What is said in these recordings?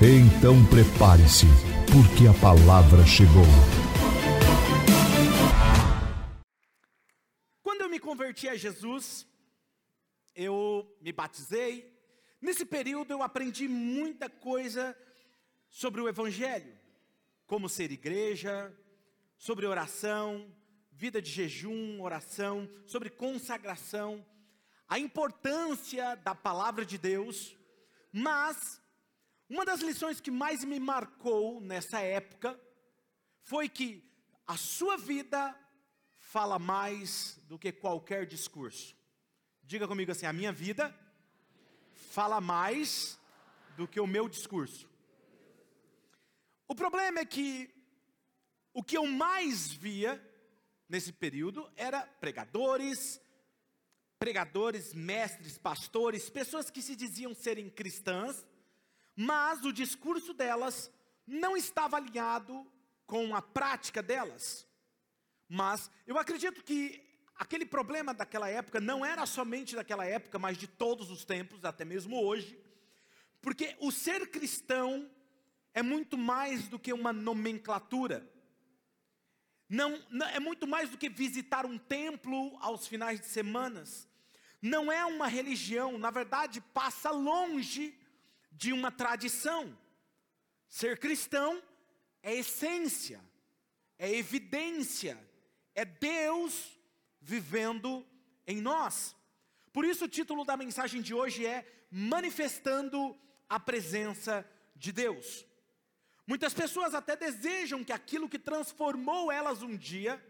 Então prepare-se, porque a palavra chegou. Quando eu me converti a Jesus, eu me batizei. Nesse período eu aprendi muita coisa sobre o Evangelho, como ser igreja, sobre oração, vida de jejum, oração, sobre consagração, a importância da palavra de Deus, mas uma das lições que mais me marcou nessa época foi que a sua vida fala mais do que qualquer discurso. Diga comigo assim: a minha vida fala mais do que o meu discurso. O problema é que o que eu mais via nesse período era pregadores, pregadores, mestres, pastores, pessoas que se diziam serem cristãs, mas o discurso delas não estava alinhado com a prática delas. Mas eu acredito que aquele problema daquela época não era somente daquela época, mas de todos os tempos, até mesmo hoje, porque o ser cristão é muito mais do que uma nomenclatura. Não, não, é muito mais do que visitar um templo aos finais de semanas. Não é uma religião, na verdade, passa longe de uma tradição. Ser cristão é essência, é evidência, é Deus vivendo em nós. Por isso o título da mensagem de hoje é Manifestando a presença de Deus. Muitas pessoas até desejam que aquilo que transformou elas um dia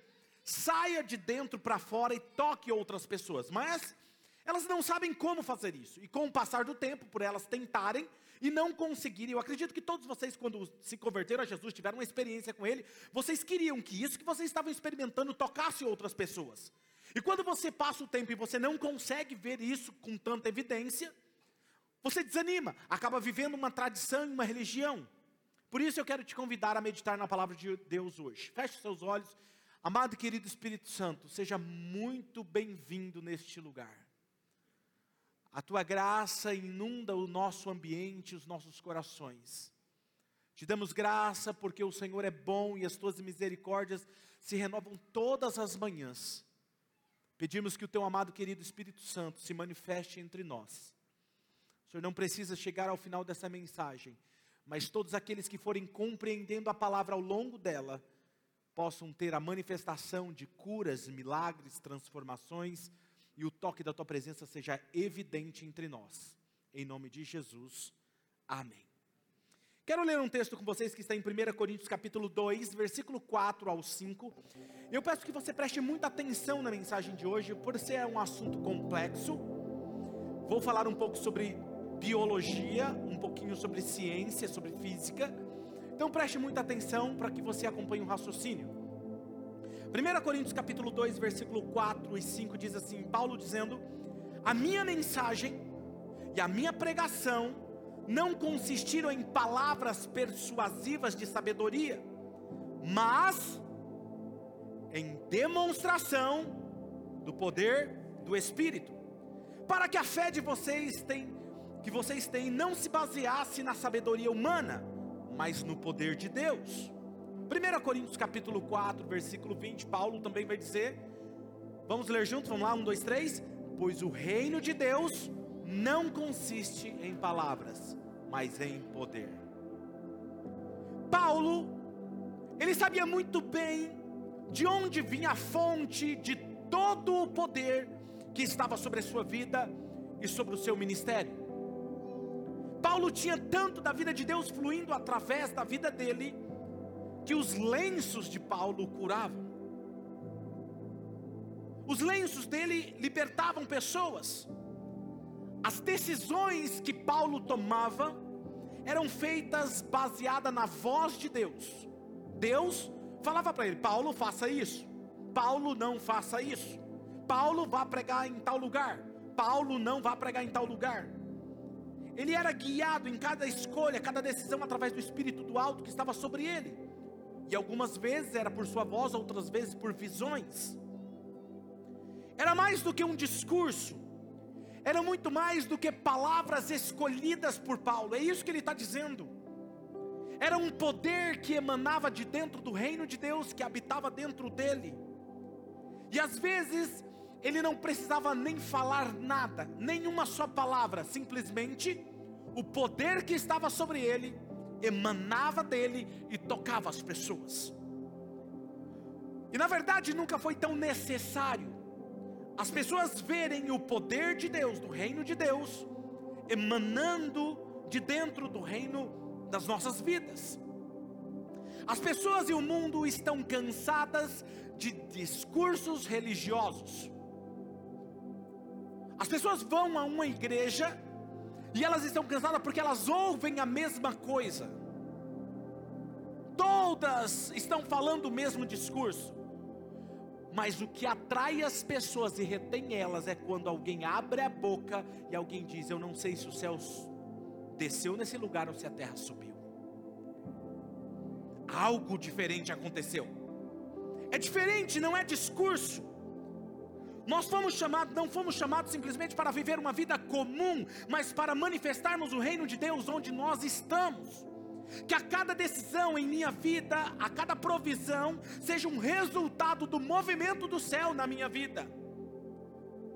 saia de dentro para fora e toque outras pessoas, mas elas não sabem como fazer isso. E com o passar do tempo, por elas tentarem e não conseguirem, eu acredito que todos vocês, quando se converteram a Jesus, tiveram uma experiência com Ele, vocês queriam que isso que vocês estavam experimentando tocasse outras pessoas. E quando você passa o tempo e você não consegue ver isso com tanta evidência, você desanima, acaba vivendo uma tradição e uma religião. Por isso eu quero te convidar a meditar na palavra de Deus hoje. Feche seus olhos. Amado e querido Espírito Santo, seja muito bem-vindo neste lugar. A tua graça inunda o nosso ambiente, os nossos corações. Te damos graça porque o Senhor é bom e as tuas misericórdias se renovam todas as manhãs. Pedimos que o teu amado querido Espírito Santo se manifeste entre nós. O Senhor não precisa chegar ao final dessa mensagem, mas todos aqueles que forem compreendendo a palavra ao longo dela possam ter a manifestação de curas, milagres, transformações e o toque da tua presença seja evidente entre nós. Em nome de Jesus. Amém. Quero ler um texto com vocês que está em 1 Coríntios capítulo 2, versículo 4 ao 5. Eu peço que você preste muita atenção na mensagem de hoje, por ser um assunto complexo. Vou falar um pouco sobre biologia, um pouquinho sobre ciência, sobre física. Então preste muita atenção para que você acompanhe o raciocínio. 1 Coríntios capítulo 2, versículo 4 e 5 diz assim, Paulo dizendo: "A minha mensagem e a minha pregação não consistiram em palavras persuasivas de sabedoria, mas em demonstração do poder do Espírito, para que a fé de vocês tem, que vocês têm não se baseasse na sabedoria humana, mas no poder de Deus." 1 Coríntios capítulo 4, versículo 20, Paulo também vai dizer, vamos ler juntos, vamos lá, um, dois, três, pois o reino de Deus não consiste em palavras, mas em poder. Paulo, ele sabia muito bem de onde vinha a fonte de todo o poder que estava sobre a sua vida e sobre o seu ministério. Paulo tinha tanto da vida de Deus fluindo através da vida dele, que os lenços de Paulo curavam. Os lenços dele libertavam pessoas. As decisões que Paulo tomava eram feitas baseada na voz de Deus. Deus falava para ele: Paulo, faça isso. Paulo, não faça isso. Paulo, vá pregar em tal lugar. Paulo, não vá pregar em tal lugar. Ele era guiado em cada escolha, cada decisão através do Espírito do Alto que estava sobre ele. E algumas vezes era por sua voz, outras vezes por visões. Era mais do que um discurso, era muito mais do que palavras escolhidas por Paulo, é isso que ele está dizendo. Era um poder que emanava de dentro do reino de Deus, que habitava dentro dele. E às vezes ele não precisava nem falar nada, nenhuma só palavra, simplesmente o poder que estava sobre ele emanava dele e tocava as pessoas. E na verdade nunca foi tão necessário as pessoas verem o poder de Deus, do reino de Deus, emanando de dentro do reino das nossas vidas. As pessoas e o mundo estão cansadas de discursos religiosos. As pessoas vão a uma igreja e elas estão cansadas porque elas ouvem a mesma coisa. Todas estão falando o mesmo discurso. Mas o que atrai as pessoas e retém elas é quando alguém abre a boca e alguém diz: Eu não sei se o céu desceu nesse lugar ou se a terra subiu. Algo diferente aconteceu. É diferente, não é discurso. Nós fomos chamados, não fomos chamados simplesmente para viver uma vida comum, mas para manifestarmos o reino de Deus onde nós estamos que a cada decisão em minha vida, a cada provisão, seja um resultado do movimento do céu na minha vida.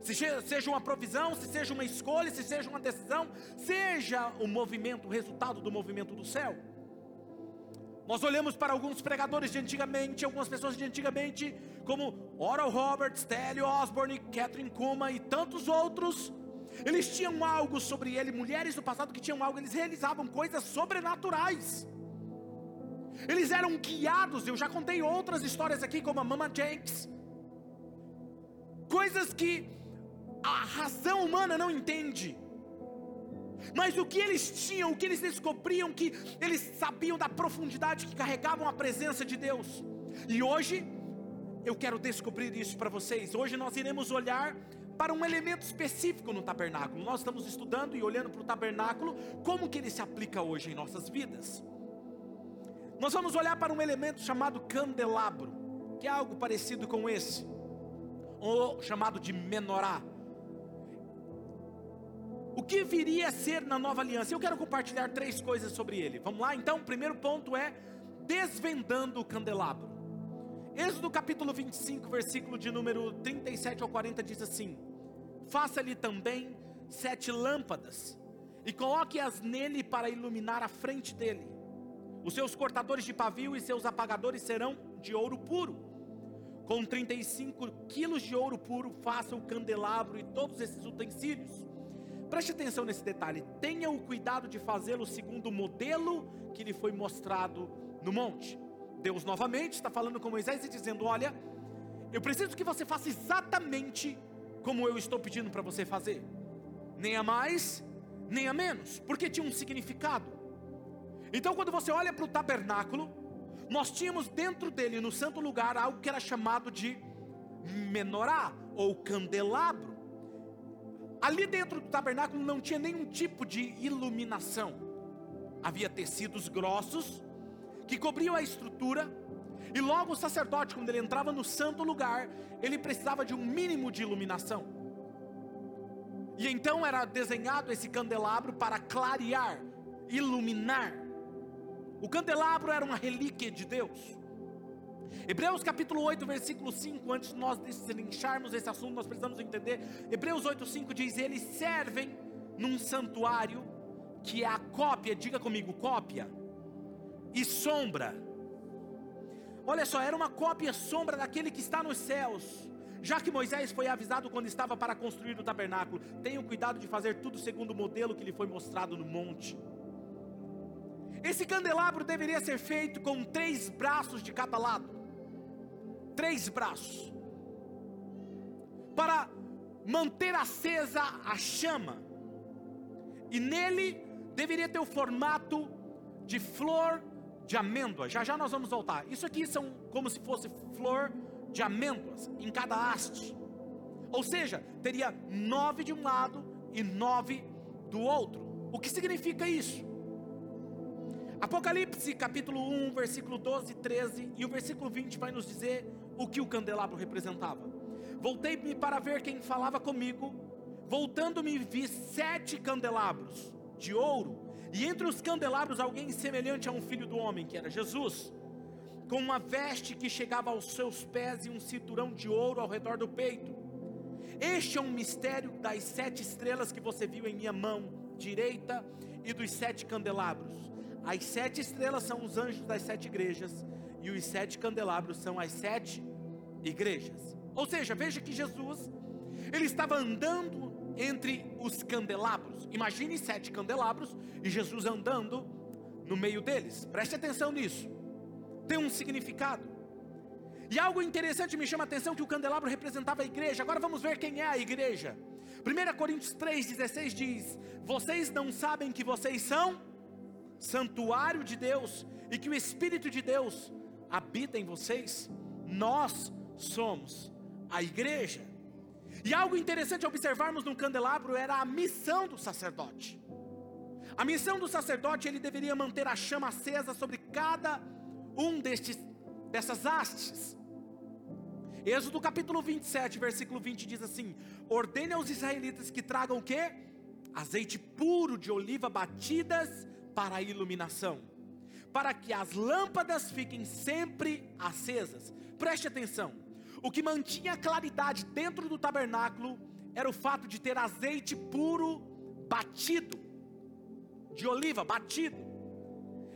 Se seja uma provisão, se seja uma escolha, se seja uma decisão, seja o movimento, o resultado do movimento do céu. Nós olhamos para alguns pregadores de antigamente, algumas pessoas de antigamente, como Oral Roberts, Telly Osborne, Catherine Kuma e tantos outros, eles tinham algo sobre ele, mulheres do passado que tinham algo, eles realizavam coisas sobrenaturais. Eles eram guiados, eu já contei outras histórias aqui, como a Mama Jenks. Coisas que a razão humana não entende. Mas o que eles tinham, o que eles descobriam, que eles sabiam da profundidade que carregavam a presença de Deus. E hoje, eu quero descobrir isso para vocês. Hoje nós iremos olhar para um elemento específico no tabernáculo. Nós estamos estudando e olhando para o tabernáculo, como que ele se aplica hoje em nossas vidas. Nós vamos olhar para um elemento chamado candelabro, que é algo parecido com esse, ou chamado de menorá. O que viria a ser na nova aliança? Eu quero compartilhar três coisas sobre ele. Vamos lá? Então, o primeiro ponto é desvendando o candelabro. Êxodo capítulo 25, versículo de número 37 ao 40 diz assim: Faça-lhe também sete lâmpadas, e coloque-as nele para iluminar a frente dele. Os seus cortadores de pavio e seus apagadores serão de ouro puro. Com 35 quilos de ouro puro, faça o candelabro e todos esses utensílios. Preste atenção nesse detalhe. Tenha o cuidado de fazê-lo segundo o modelo que lhe foi mostrado no monte. Deus novamente está falando com Moisés e dizendo: Olha, eu preciso que você faça exatamente como eu estou pedindo para você fazer, nem a mais, nem a menos, porque tinha um significado. Então, quando você olha para o tabernáculo, nós tínhamos dentro dele, no santo lugar, algo que era chamado de menorá ou candelabro. Ali dentro do tabernáculo não tinha nenhum tipo de iluminação, havia tecidos grossos que cobriam a estrutura e logo o sacerdote, quando ele entrava no santo lugar, ele precisava de um mínimo de iluminação. E então era desenhado esse candelabro para clarear, iluminar. O candelabro era uma relíquia de Deus. Hebreus capítulo 8, versículo 5, antes de nós destриncharmos esse assunto, nós precisamos entender. Hebreus 8, 5 diz: Eles servem num santuário que é a cópia, diga comigo, cópia e sombra Olha só, era uma cópia sombra daquele que está nos céus. Já que Moisés foi avisado quando estava para construir o tabernáculo, tenham cuidado de fazer tudo segundo o modelo que lhe foi mostrado no monte. Esse candelabro deveria ser feito com três braços de cada lado. Três braços. Para manter acesa a chama. E nele deveria ter o formato de flor de amêndoa. Já já nós vamos voltar. Isso aqui são como se fosse flor de amêndoas em cada haste. Ou seja, teria nove de um lado e nove do outro. O que significa isso? Apocalipse capítulo 1, versículo 12 e 13 e o versículo 20 vai nos dizer o que o candelabro representava. Voltei-me para ver quem falava comigo, voltando-me vi sete candelabros de ouro, e entre os candelabros alguém semelhante a um filho do homem, que era Jesus, com uma veste que chegava aos seus pés e um cinturão de ouro ao redor do peito. Este é um mistério das sete estrelas que você viu em minha mão direita e dos sete candelabros. As sete estrelas são os anjos das sete igrejas, e os sete candelabros são as sete igrejas. Ou seja, veja que Jesus, ele estava andando entre os candelabros. Imagine sete candelabros e Jesus andando no meio deles. Preste atenção nisso. Tem um significado. E algo interessante me chama a atenção que o candelabro representava a igreja. Agora vamos ver quem é a igreja. 1 Coríntios 3,16 diz: Vocês não sabem que vocês são santuário de Deus e que o Espírito de Deus habita em vocês? Nós somos a igreja. E algo interessante observarmos no candelabro era a missão do sacerdote. A missão do sacerdote, ele deveria manter a chama acesa sobre cada um destes, dessas hastes. Êxodo capítulo 27, versículo 20 diz assim: Ordene aos israelitas que tragam o que? Azeite puro de oliva batidas para a iluminação, para que as lâmpadas fiquem sempre acesas. Preste atenção: o que mantinha a claridade dentro do tabernáculo era o fato de ter azeite puro batido, de oliva batido.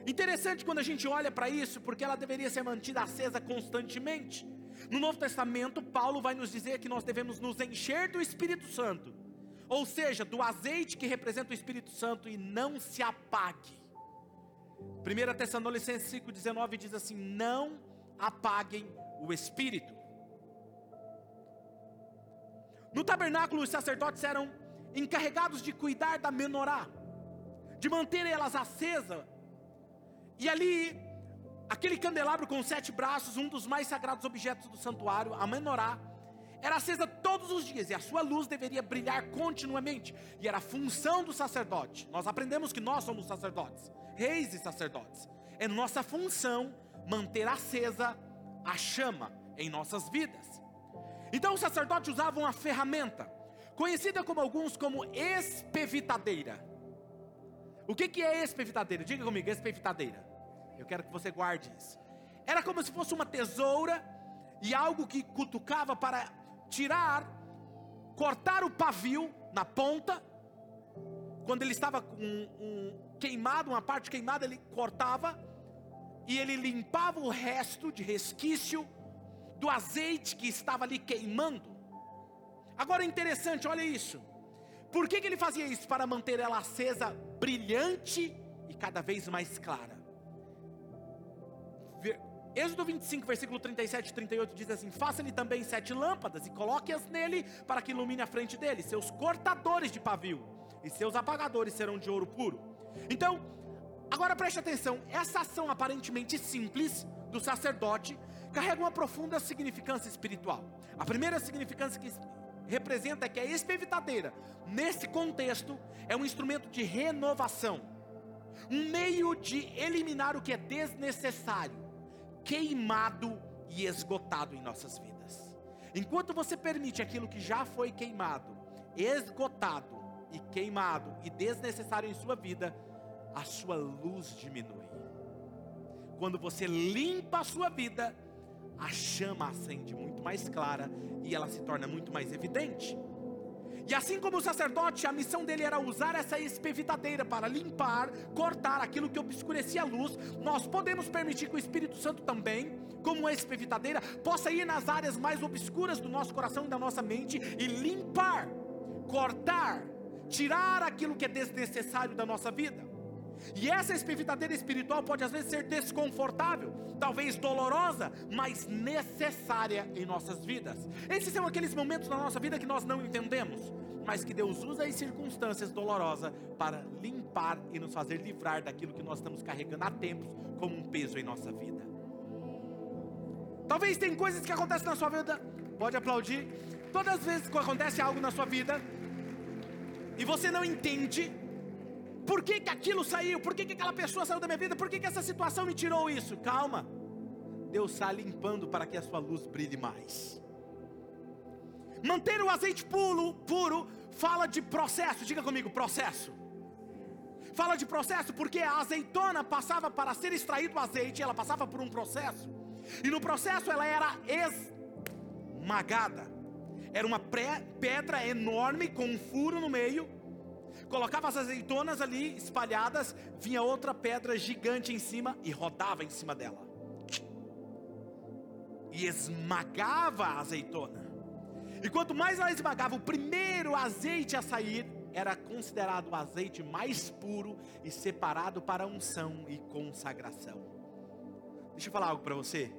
Interessante quando a gente olha para isso, porque ela deveria ser mantida acesa constantemente. No Novo Testamento, Paulo vai nos dizer que nós devemos nos encher do Espírito Santo, ou seja, do azeite que representa o Espírito Santo e não se apague. 1 Tessalonicenses 5,19 diz assim: Não apaguem o Espírito. No tabernáculo, os sacerdotes eram encarregados de cuidar da menorá, de manter elas acesas, e ali Aquele candelabro com sete braços, um dos mais sagrados objetos do santuário, a menorá, era acesa todos os dias e a sua luz deveria brilhar continuamente, e era função do sacerdote. Nós aprendemos que nós somos sacerdotes, reis e sacerdotes. É nossa função manter acesa a chama em nossas vidas. Então o sacerdote usava uma ferramenta, conhecida como alguns como espevitadeira. O que, que é espevitadeira? Diga comigo, espevitadeira. Eu quero que você guarde isso. Era como se fosse uma tesoura e algo que cutucava para tirar, cortar o pavio na ponta. Quando ele estava com um queimado, uma parte queimada, ele cortava e ele limpava o resto de resquício do azeite que estava ali queimando. Agora é interessante, olha isso. Por que, que ele fazia isso? Para manter ela acesa, brilhante e cada vez mais clara. Êxodo 25, versículo 37 e 38 diz assim: Faça-lhe também sete lâmpadas e coloque-as nele para que ilumine a frente dele. Seus cortadores de pavio e seus apagadores serão de ouro puro. Então, agora preste atenção: essa ação aparentemente simples do sacerdote carrega uma profunda significância espiritual. A primeira significância que representa é que a espevitadeira, nesse contexto, é um instrumento de renovação, um meio de eliminar o que é desnecessário queimado e esgotado em nossas vidas. Enquanto você permite aquilo que já foi queimado, esgotado e queimado e desnecessário em sua vida, a sua luz diminui. Quando você limpa a sua vida, a chama acende muito mais clara e ela se torna muito mais evidente. E assim como o sacerdote, a missão dele era usar essa espevitadeira para limpar, cortar aquilo que obscurecia a luz, nós podemos permitir que o Espírito Santo também, como espevitadeira, possa ir nas áreas mais obscuras do nosso coração e da nossa mente e limpar, cortar, tirar aquilo que é desnecessário da nossa vida. E essa espevitadeira espiritual pode às vezes ser desconfortável, talvez dolorosa, mas necessária em nossas vidas. Esses são aqueles momentos na nossa vida que nós não entendemos, mas que Deus usa as circunstâncias dolorosas para limpar e nos fazer livrar daquilo que nós estamos carregando há tempos como um peso em nossa vida. Talvez tem coisas que acontecem na sua vida, pode aplaudir. Todas as vezes que acontece algo na sua vida e você não entende por que, que aquilo saiu, por que, que aquela pessoa saiu da minha vida, por que, que essa situação me tirou isso, calma. Deus está limpando para que a sua luz brilhe mais. Manter o azeite puro, puro fala de processo, diga comigo, processo. Fala de processo porque a azeitona passava para ser extraído o azeite, ela passava por um processo. E no processo ela era esmagada. Era uma pedra enorme com um furo no meio. Colocava as azeitonas ali espalhadas, vinha outra pedra gigante em cima e rodava em cima dela. E esmagava a azeitona. E quanto mais ela esmagava, o primeiro azeite a sair era considerado o azeite mais puro e separado para unção e consagração. Deixa eu falar algo para você.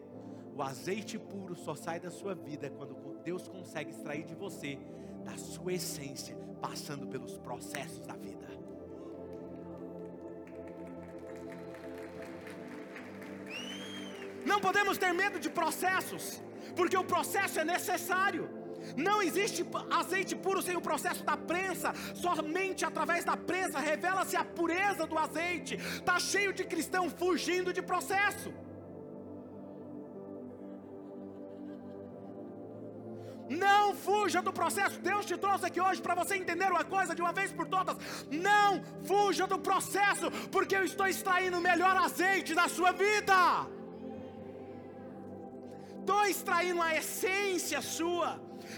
O azeite puro só sai da sua vida quando Deus consegue extrair de você, da sua essência, passando pelos processos da vida. Não podemos ter medo de processos, porque o processo é necessário. Não existe azeite puro sem o processo da prensa. Somente através da prensa revela-se a pureza do azeite. Está cheio de cristão fugindo de processo. Fuja do processo. Deus te trouxe aqui hoje para você entender uma coisa de uma vez por todas. Não fuja do processo, porque eu estou extraindo o melhor azeite da sua vida. Estou extraindo a essência sua.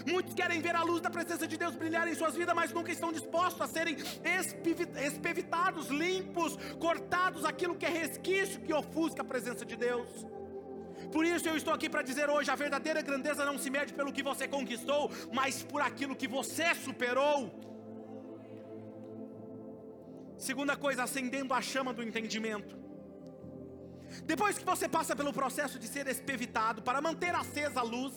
Muitos querem ver a luz da presença de Deus brilhar em suas vidas, mas nunca estão dispostos a serem espevitados, limpos, cortados, aquilo que é resquício que ofusca a presença de Deus. Por isso eu estou aqui para dizer hoje: a verdadeira grandeza não se mede pelo que você conquistou, mas por aquilo que você superou. Segunda coisa, acendendo a chama do entendimento. Depois que você passa pelo processo de ser espevitado para manter acesa a luz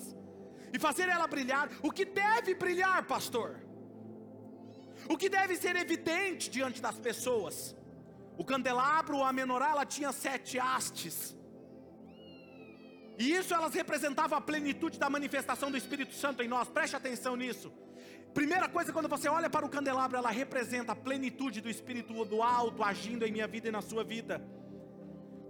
e fazer ela brilhar, o que deve brilhar, pastor? O que deve ser evidente diante das pessoas? O candelabro, a menorá, ela tinha sete hastes. E isso elas representavam a plenitude da manifestação do Espírito Santo em nós. Preste atenção nisso. Primeira coisa, quando você olha para o candelabro, ela representa a plenitude do Espírito do alto agindo em minha vida e na sua vida.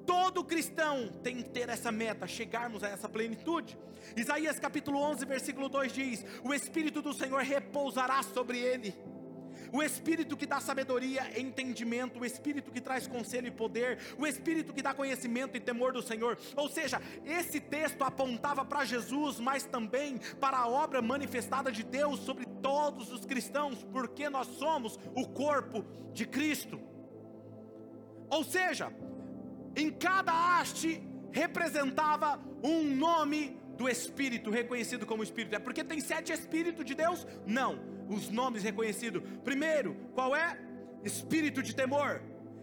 Todo cristão tem que ter essa meta, chegarmos a essa plenitude. Isaías capítulo 11, versículo 2 diz: O Espírito do Senhor repousará sobre ele o Espírito que dá sabedoria, entendimento, o Espírito que traz conselho e poder, o Espírito que dá conhecimento e temor do Senhor. Ou seja, esse texto apontava para Jesus, mas também para a obra manifestada de Deus sobre todos os cristãos, porque nós somos o corpo de Cristo. Ou seja, em cada haste representava um nome do Espírito, reconhecido como Espírito. É porque tem sete Espíritos de Deus? Não os nomes reconhecidos. Primeiro, qual é? Espírito de temor,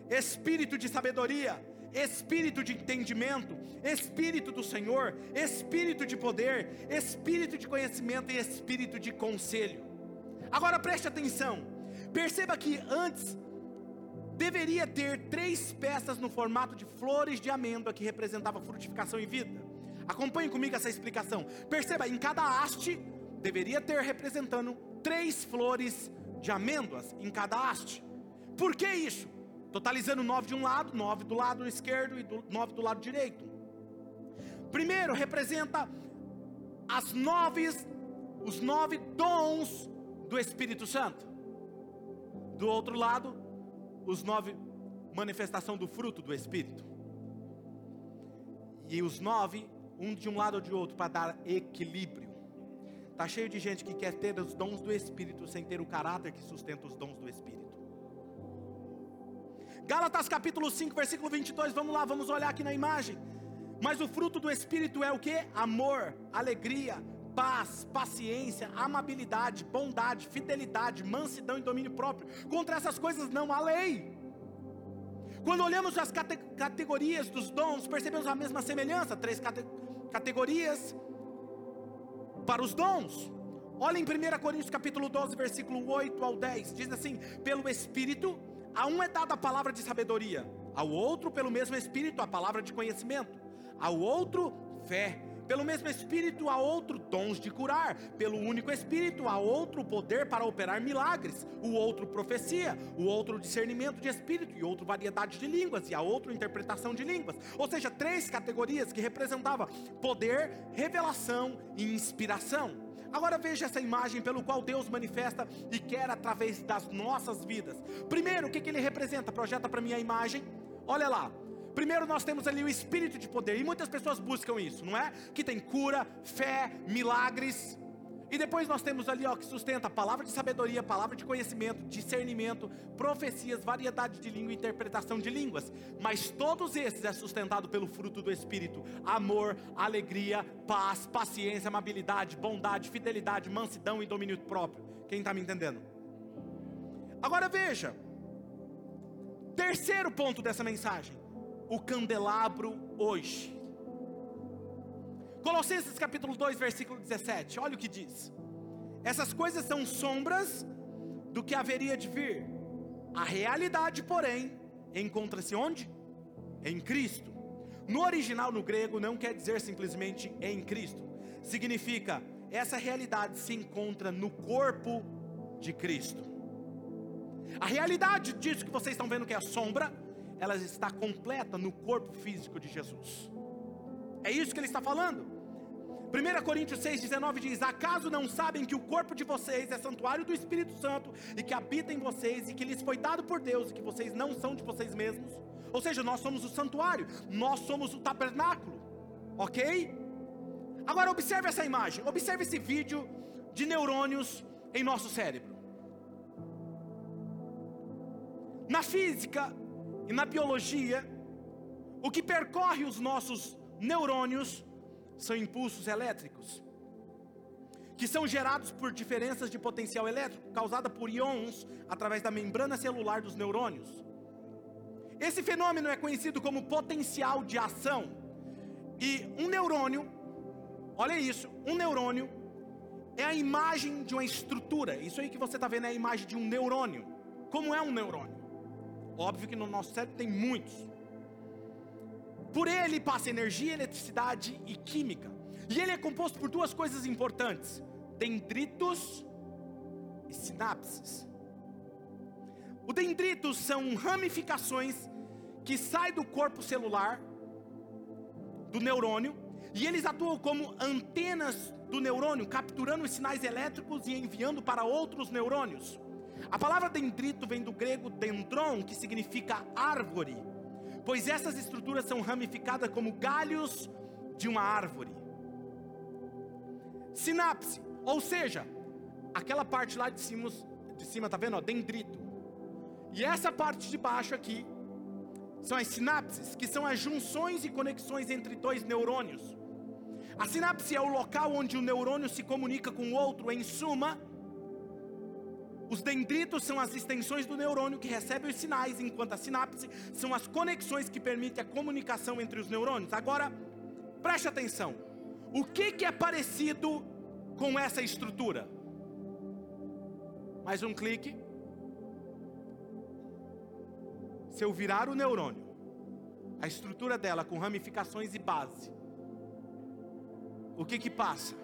espírito de sabedoria, espírito de entendimento, espírito do Senhor, espírito de poder, espírito de conhecimento e espírito de conselho. Agora preste atenção, perceba que antes deveria ter três peças no formato de flores de amêndoa que representava frutificação e vida. Acompanhe comigo essa explicação. Perceba, em cada haste deveria ter representando três flores de amêndoas em cada haste. Por que isso? Totalizando nove de um lado, nove do lado esquerdo e do, nove do lado direito. Primeiro representa as nove, os nove dons do Espírito Santo. Do outro lado, os nove manifestação do fruto do Espírito. E os nove, um de um lado ou de outro, para dar equilíbrio. Está cheio de gente que quer ter os dons do Espírito sem ter o caráter que sustenta os dons do Espírito. Gálatas capítulo 5, versículo 22, vamos lá, vamos olhar aqui na imagem. Mas o fruto do Espírito é o que? Amor, alegria, paz, paciência, amabilidade, bondade, fidelidade, mansidão e domínio próprio. Contra essas coisas não há lei. Quando olhamos as cate categorias dos dons, percebemos a mesma semelhança, três cate categorias para os dons. Olha em 1 Coríntios capítulo 12, versículo 8 ao 10, diz assim: "Pelo espírito A um é dada a palavra de sabedoria, ao outro, pelo mesmo Espírito, a palavra de conhecimento, ao outro, fé pelo mesmo Espírito há outro dons de curar, pelo único Espírito há outro poder para operar milagres, o outro profecia, o outro discernimento de espírito e outro variedade de línguas e a outro interpretação de línguas. Ou seja, três categorias que representavam poder, revelação e inspiração. Agora veja essa imagem pelo qual Deus manifesta e quer através das nossas vidas. Primeiro, o que, que ele representa? Projeta para mim a imagem. Olha lá, Primeiro nós temos ali o espírito de poder, e muitas pessoas buscam isso, não é? Que tem cura, fé, milagres. E depois nós temos ali, ó, que sustenta a palavra de sabedoria, palavra de conhecimento, discernimento, profecias, variedade de língua interpretação de línguas. Mas todos esses é sustentado pelo fruto do espírito: amor, alegria, paz, paciência, amabilidade, bondade, fidelidade, mansidão e domínio próprio. Quem está me entendendo? Agora veja. Terceiro ponto dessa mensagem o candelabro hoje. Colossenses capítulo 2, versículo 17, olha o que diz: Essas coisas são sombras do que haveria de vir, a realidade, porém, encontra-se onde? Em Cristo. No original, no grego, não quer dizer simplesmente em Cristo, significa essa realidade se encontra no corpo de Cristo. A realidade disso que vocês estão vendo que é a sombra, ela está completa no corpo físico de Jesus. É isso que ele está falando. 1 Coríntios 6,19 diz: Acaso não sabem que o corpo de vocês é santuário do Espírito Santo e que habita em vocês e que lhes foi dado por Deus e que vocês não são de vocês mesmos? Ou seja, nós somos o santuário, nós somos o tabernáculo, ok? Agora observe essa imagem, observe esse vídeo de neurônios em nosso cérebro. Na física, e na biologia, o que percorre os nossos neurônios são impulsos elétricos, que são gerados por diferenças de potencial elétrico causada por íons através da membrana celular dos neurônios. Esse fenômeno é conhecido como potencial de ação. E um neurônio, olha isso, um neurônio é a imagem de uma estrutura. Isso aí que você está vendo é a imagem de um neurônio. Como é um neurônio? Óbvio que no nosso cérebro tem muitos. Por ele passa energia, eletricidade e química. E ele é composto por duas coisas importantes: dendritos e sinapses. Os dendritos são ramificações que saem do corpo celular do neurônio e eles atuam como antenas do neurônio, capturando os sinais elétricos e enviando para outros neurônios. A palavra dendrito vem do grego dendron, que significa árvore, pois essas estruturas são ramificadas como galhos de uma árvore. Sinapse, ou seja, aquela parte lá de cima, de cima tá vendo, ó, dendrito. E essa parte de baixo aqui são as sinapses, que são as junções e conexões entre dois neurônios. A sinapse é o local onde o neurônio se comunica com o outro, em suma, os dendritos são as extensões do neurônio que recebem os sinais, enquanto a sinapse são as conexões que permitem a comunicação entre os neurônios. Agora, preste atenção. O que, que é parecido com essa estrutura? Mais um clique. Se eu virar o neurônio, a estrutura dela com ramificações e base, o que que passa?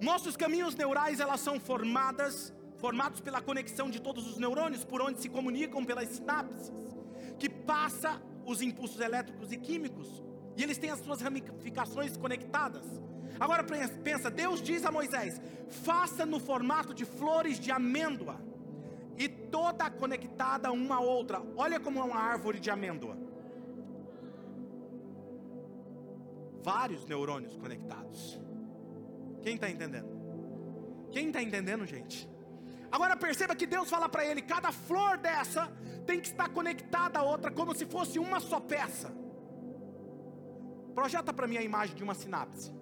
Nossos caminhos neurais elas são formadas, formados pela conexão de todos os neurônios por onde se comunicam pelas sinapses, que passa os impulsos elétricos e químicos, e eles têm as suas ramificações conectadas. Agora pensa, Deus diz a Moisés: faça no formato de flores de amêndoa, e toda conectada uma a outra. Olha como é uma árvore de amêndoa. Vários neurônios conectados. Quem está entendendo? Quem está entendendo, gente? Agora perceba que Deus fala para ele: cada flor dessa tem que estar conectada à outra, como se fosse uma só peça. Projeta para mim a imagem de uma sinapse.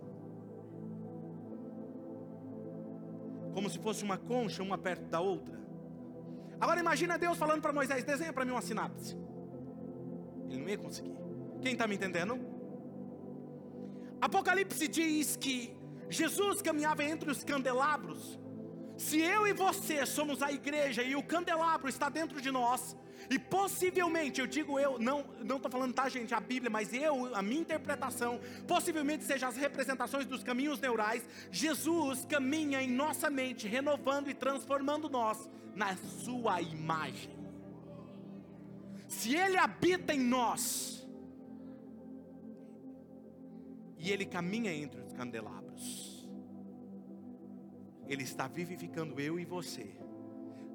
Como se fosse uma concha, uma perto da outra. Agora imagina Deus falando para Moisés: desenha para mim uma sinapse. Ele não ia conseguir. Quem está me entendendo? Apocalipse diz que Jesus caminhava entre os candelabros, Se eu e você somos a igreja e o candelabro está dentro de nós, e possivelmente, eu digo eu, não não estou falando tá gente, a Bíblia, mas eu, a minha interpretação, possivelmente seja as representações dos caminhos neurais, Jesus caminha em nossa mente, renovando e transformando nós na sua imagem. Se Ele habita em nós, e Ele caminha entre os candelabros, Ele está vivificando eu e você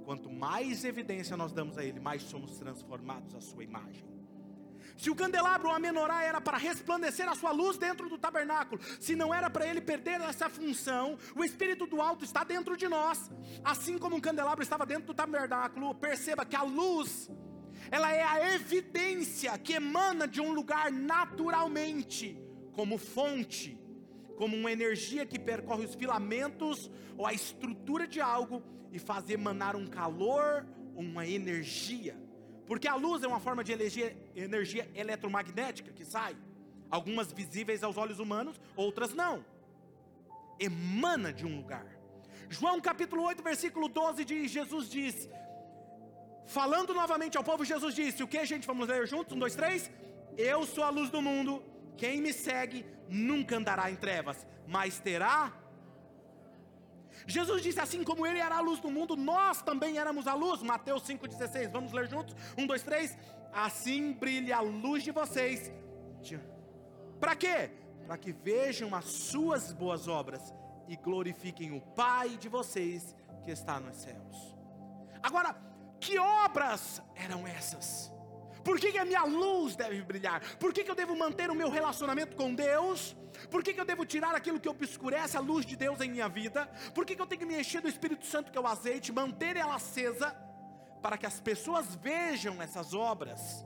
Quanto mais evidência nós damos a Ele, mais somos transformados à Sua imagem. Se o candelabro ou a menorá era para resplandecer a sua luz dentro do tabernáculo, se não era para ele perder essa função, o Espírito do Alto está dentro de nós, assim como um candelabro estava dentro do tabernáculo. Perceba que a luz, ela é a evidência que emana de um lugar naturalmente, como fonte, como uma energia que percorre os filamentos ou a estrutura de algo e faz emanar um calor, uma energia. Porque a luz é uma forma de energia, energia eletromagnética que sai. Algumas visíveis aos olhos humanos, outras não. Emana de um lugar. João capítulo 8, versículo 12 diz: Jesus diz, falando novamente ao povo, Jesus disse: O que, gente? Vamos ler juntos? Um, dois, três. Eu sou a luz do mundo. Quem me segue nunca andará em trevas, mas terá Jesus disse assim: como ele era a luz do mundo, nós também éramos a luz. Mateus 5,16. Vamos ler juntos? Um, dois, três. Assim brilha a luz de vocês. Para quê? Para que vejam as suas boas obras e glorifiquem o Pai de vocês que está nos céus. Agora, que obras eram essas? Por que, que a minha luz deve brilhar? Por que, que eu devo manter o meu relacionamento com Deus? Por que, que eu devo tirar aquilo que obscurece a luz de Deus em minha vida? Por que, que eu tenho que me encher do Espírito Santo, que é o azeite, manter ela acesa, para que as pessoas vejam essas obras?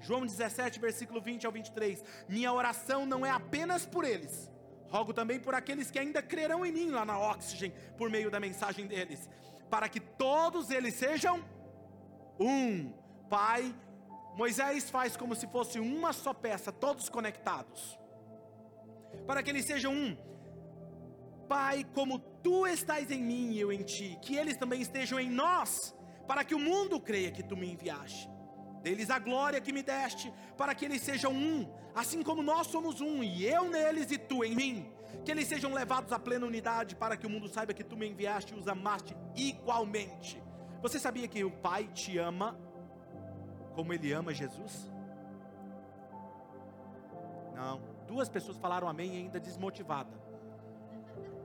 João 17, versículo 20 ao 23. Minha oração não é apenas por eles, rogo também por aqueles que ainda crerão em mim lá na Oxygen, por meio da mensagem deles, para que todos eles sejam um. Pai, Moisés faz como se fosse uma só peça, todos conectados, para que eles sejam um. Pai, como tu estás em mim e eu em ti, que eles também estejam em nós, para que o mundo creia que tu me enviaste. Deles a glória que me deste, para que eles sejam um, assim como nós somos um, e eu neles e tu em mim. Que eles sejam levados à plena unidade, para que o mundo saiba que tu me enviaste e os amaste igualmente. Você sabia que o Pai te ama como ele ama Jesus? Não, duas pessoas falaram amém ainda desmotivada.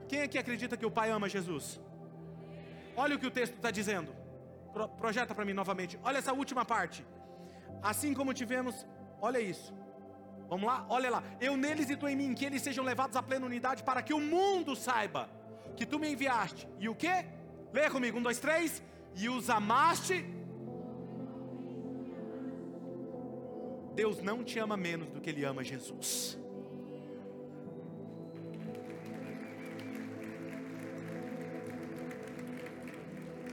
Quem aqui acredita que o Pai ama Jesus? Olha o que o texto está dizendo. Pro, projeta para mim novamente. Olha essa última parte. Assim como tivemos, olha isso. Vamos lá, olha lá. Eu neles e tu em mim, que eles sejam levados à plena unidade, para que o mundo saiba que tu me enviaste. E o que? Leia comigo, um, dois, três. E os amaste Deus não te ama menos do que Ele ama Jesus.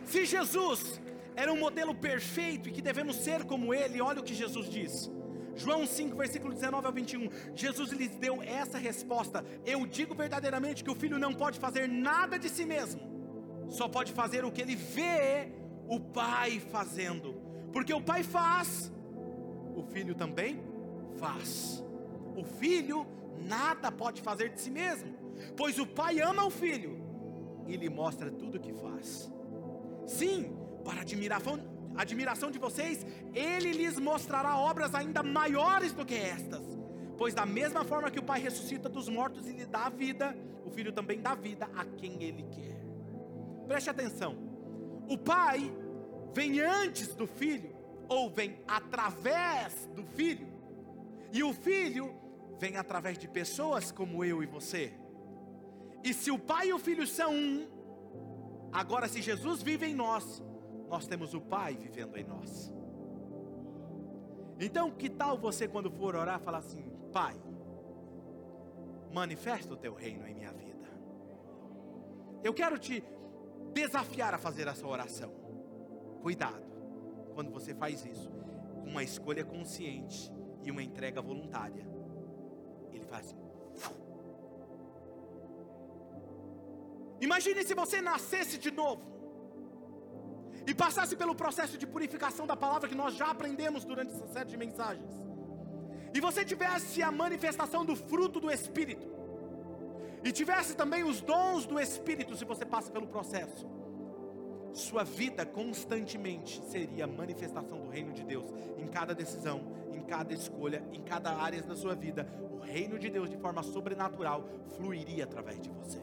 Se Jesus era um modelo perfeito e que devemos ser como Ele, olha o que Jesus diz. João 5, versículo 19 ao 21. Jesus lhes deu essa resposta: Eu digo verdadeiramente que o filho não pode fazer nada de si mesmo, só pode fazer o que ele vê o pai fazendo, porque o pai faz o filho também faz. O filho nada pode fazer de si mesmo, pois o pai ama o filho e lhe mostra tudo o que faz. Sim, para admiração, admiração de vocês, ele lhes mostrará obras ainda maiores do que estas. Pois da mesma forma que o pai ressuscita dos mortos e lhe dá vida, o filho também dá vida a quem ele quer. Preste atenção. O pai vem antes do filho ou vem através do filho, e o filho vem através de pessoas como eu e você. E se o pai e o filho são um, agora se Jesus vive em nós, nós temos o Pai vivendo em nós. Então, que tal você, quando for orar, falar assim: Pai, manifesta o teu reino em minha vida. Eu quero te desafiar a fazer essa oração. Cuidado quando você faz isso, com uma escolha consciente e uma entrega voluntária. Ele faz assim. Imagine se você nascesse de novo. E passasse pelo processo de purificação da palavra que nós já aprendemos durante essa série de mensagens, e você tivesse a manifestação do fruto do Espírito, e tivesse também os dons do Espírito, se você passa pelo processo, sua vida constantemente seria a manifestação do reino de Deus em cada decisão, em cada escolha, em cada área da sua vida. O reino de Deus, de forma sobrenatural, fluiria através de você.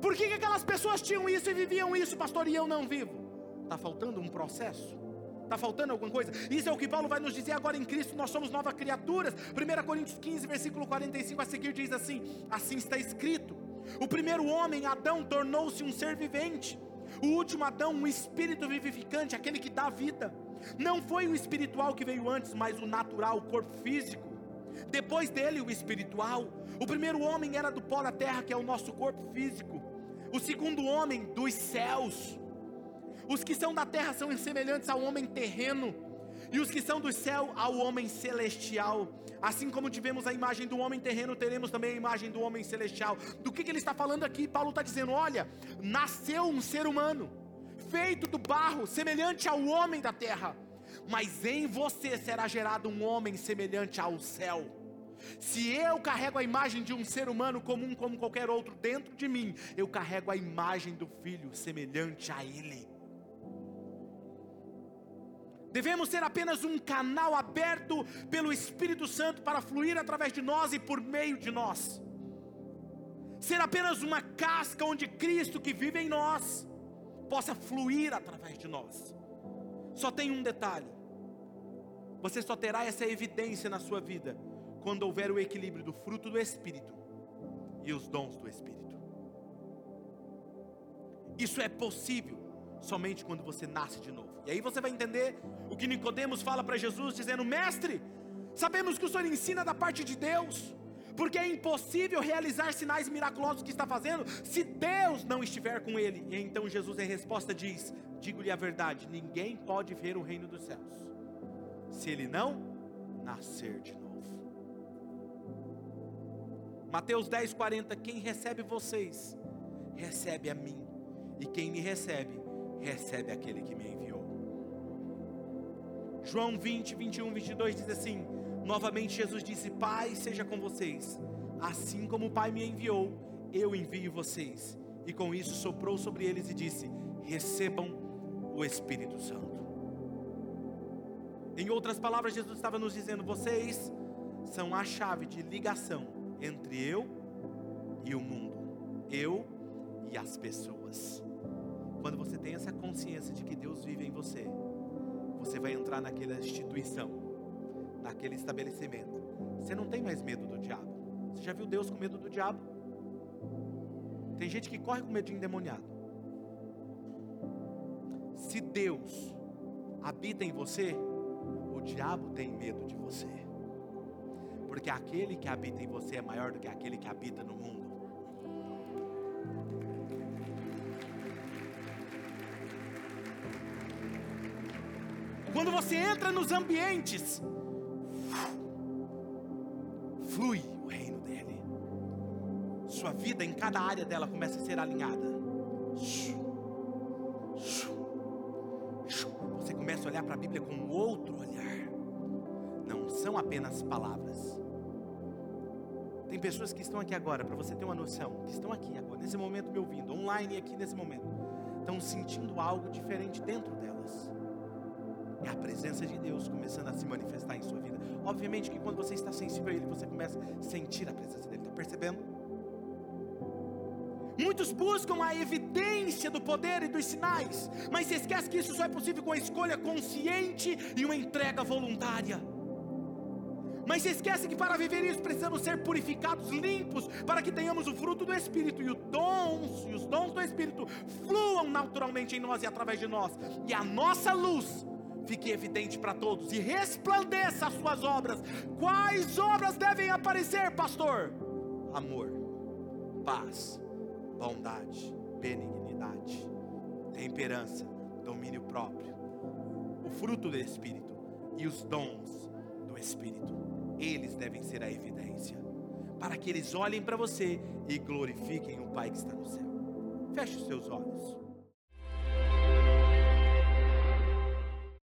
Por que, que aquelas pessoas tinham isso e viviam isso, pastor, e eu não vivo? Está faltando um processo? Está faltando alguma coisa? Isso é o que Paulo vai nos dizer agora em Cristo, nós somos novas criaturas. 1 Coríntios 15, versículo 45 a seguir diz assim: Assim está escrito: O primeiro homem, Adão, tornou-se um ser vivente. O último Adão, um espírito vivificante, aquele que dá vida. Não foi o espiritual que veio antes, mas o natural, o corpo físico. Depois dele, o espiritual. O primeiro homem era do pó da terra, que é o nosso corpo físico o segundo homem dos céus. Os que são da terra são semelhantes ao homem terreno, e os que são do céu ao homem celestial. Assim como tivemos a imagem do homem terreno, teremos também a imagem do homem celestial. Do que, que ele está falando aqui? Paulo está dizendo: olha, nasceu um ser humano, feito do barro, semelhante ao homem da terra, mas em você será gerado um homem semelhante ao céu. Se eu carrego a imagem de um ser humano comum como qualquer outro dentro de mim, eu carrego a imagem do filho semelhante a ele. Devemos ser apenas um canal aberto pelo Espírito Santo para fluir através de nós e por meio de nós. Ser apenas uma casca onde Cristo que vive em nós possa fluir através de nós. Só tem um detalhe: você só terá essa evidência na sua vida quando houver o equilíbrio do fruto do Espírito e os dons do Espírito. Isso é possível somente quando você nasce de novo. E aí você vai entender o que Nicodemos fala para Jesus, dizendo: Mestre, sabemos que o Senhor ensina da parte de Deus, porque é impossível realizar sinais miraculosos que está fazendo se Deus não estiver com ele. E então Jesus em resposta diz: Digo-lhe a verdade, ninguém pode ver o reino dos céus se ele não nascer de novo. Mateus 10, 40: Quem recebe vocês, recebe a mim, e quem me recebe, recebe aquele que me enviou. João 20, 21, 22 diz assim: Novamente Jesus disse: Pai, seja com vocês, assim como o Pai me enviou, eu envio vocês. E com isso soprou sobre eles e disse: Recebam o Espírito Santo. Em outras palavras, Jesus estava nos dizendo: Vocês são a chave de ligação entre eu e o mundo, eu e as pessoas. Quando você tem essa consciência de que Deus vive em você, você vai entrar naquela instituição, naquele estabelecimento. Você não tem mais medo do diabo. Você já viu Deus com medo do diabo? Tem gente que corre com medo de endemoniado. Se Deus habita em você, o diabo tem medo de você porque aquele que habita em você é maior do que aquele que habita no mundo. Quando você entra nos ambientes, flui o reino dele. Sua vida em cada área dela começa a ser alinhada. Você começa a olhar para a Bíblia com outro olhar. Não são apenas palavras tem pessoas que estão aqui agora, para você ter uma noção, que estão aqui agora, nesse momento me ouvindo, online aqui nesse momento, estão sentindo algo diferente dentro delas. É a presença de Deus começando a se manifestar em sua vida. Obviamente que quando você está sensível a Ele, você começa a sentir a presença dele. Está percebendo? Muitos buscam a evidência do poder e dos sinais, mas se esquece que isso só é possível com a escolha consciente e uma entrega voluntária. Mas se esquece que para viver isso precisamos ser purificados, limpos, para que tenhamos o fruto do Espírito e os dons, e os dons do Espírito fluam naturalmente em nós e através de nós, e a nossa luz fique evidente para todos e resplandeça as suas obras. Quais obras devem aparecer, pastor? Amor, paz, bondade, benignidade, temperança, domínio próprio, o fruto do Espírito e os dons do Espírito eles devem ser a evidência. para que eles olhem para você e glorifiquem o Pai que está no céu. Feche os seus olhos.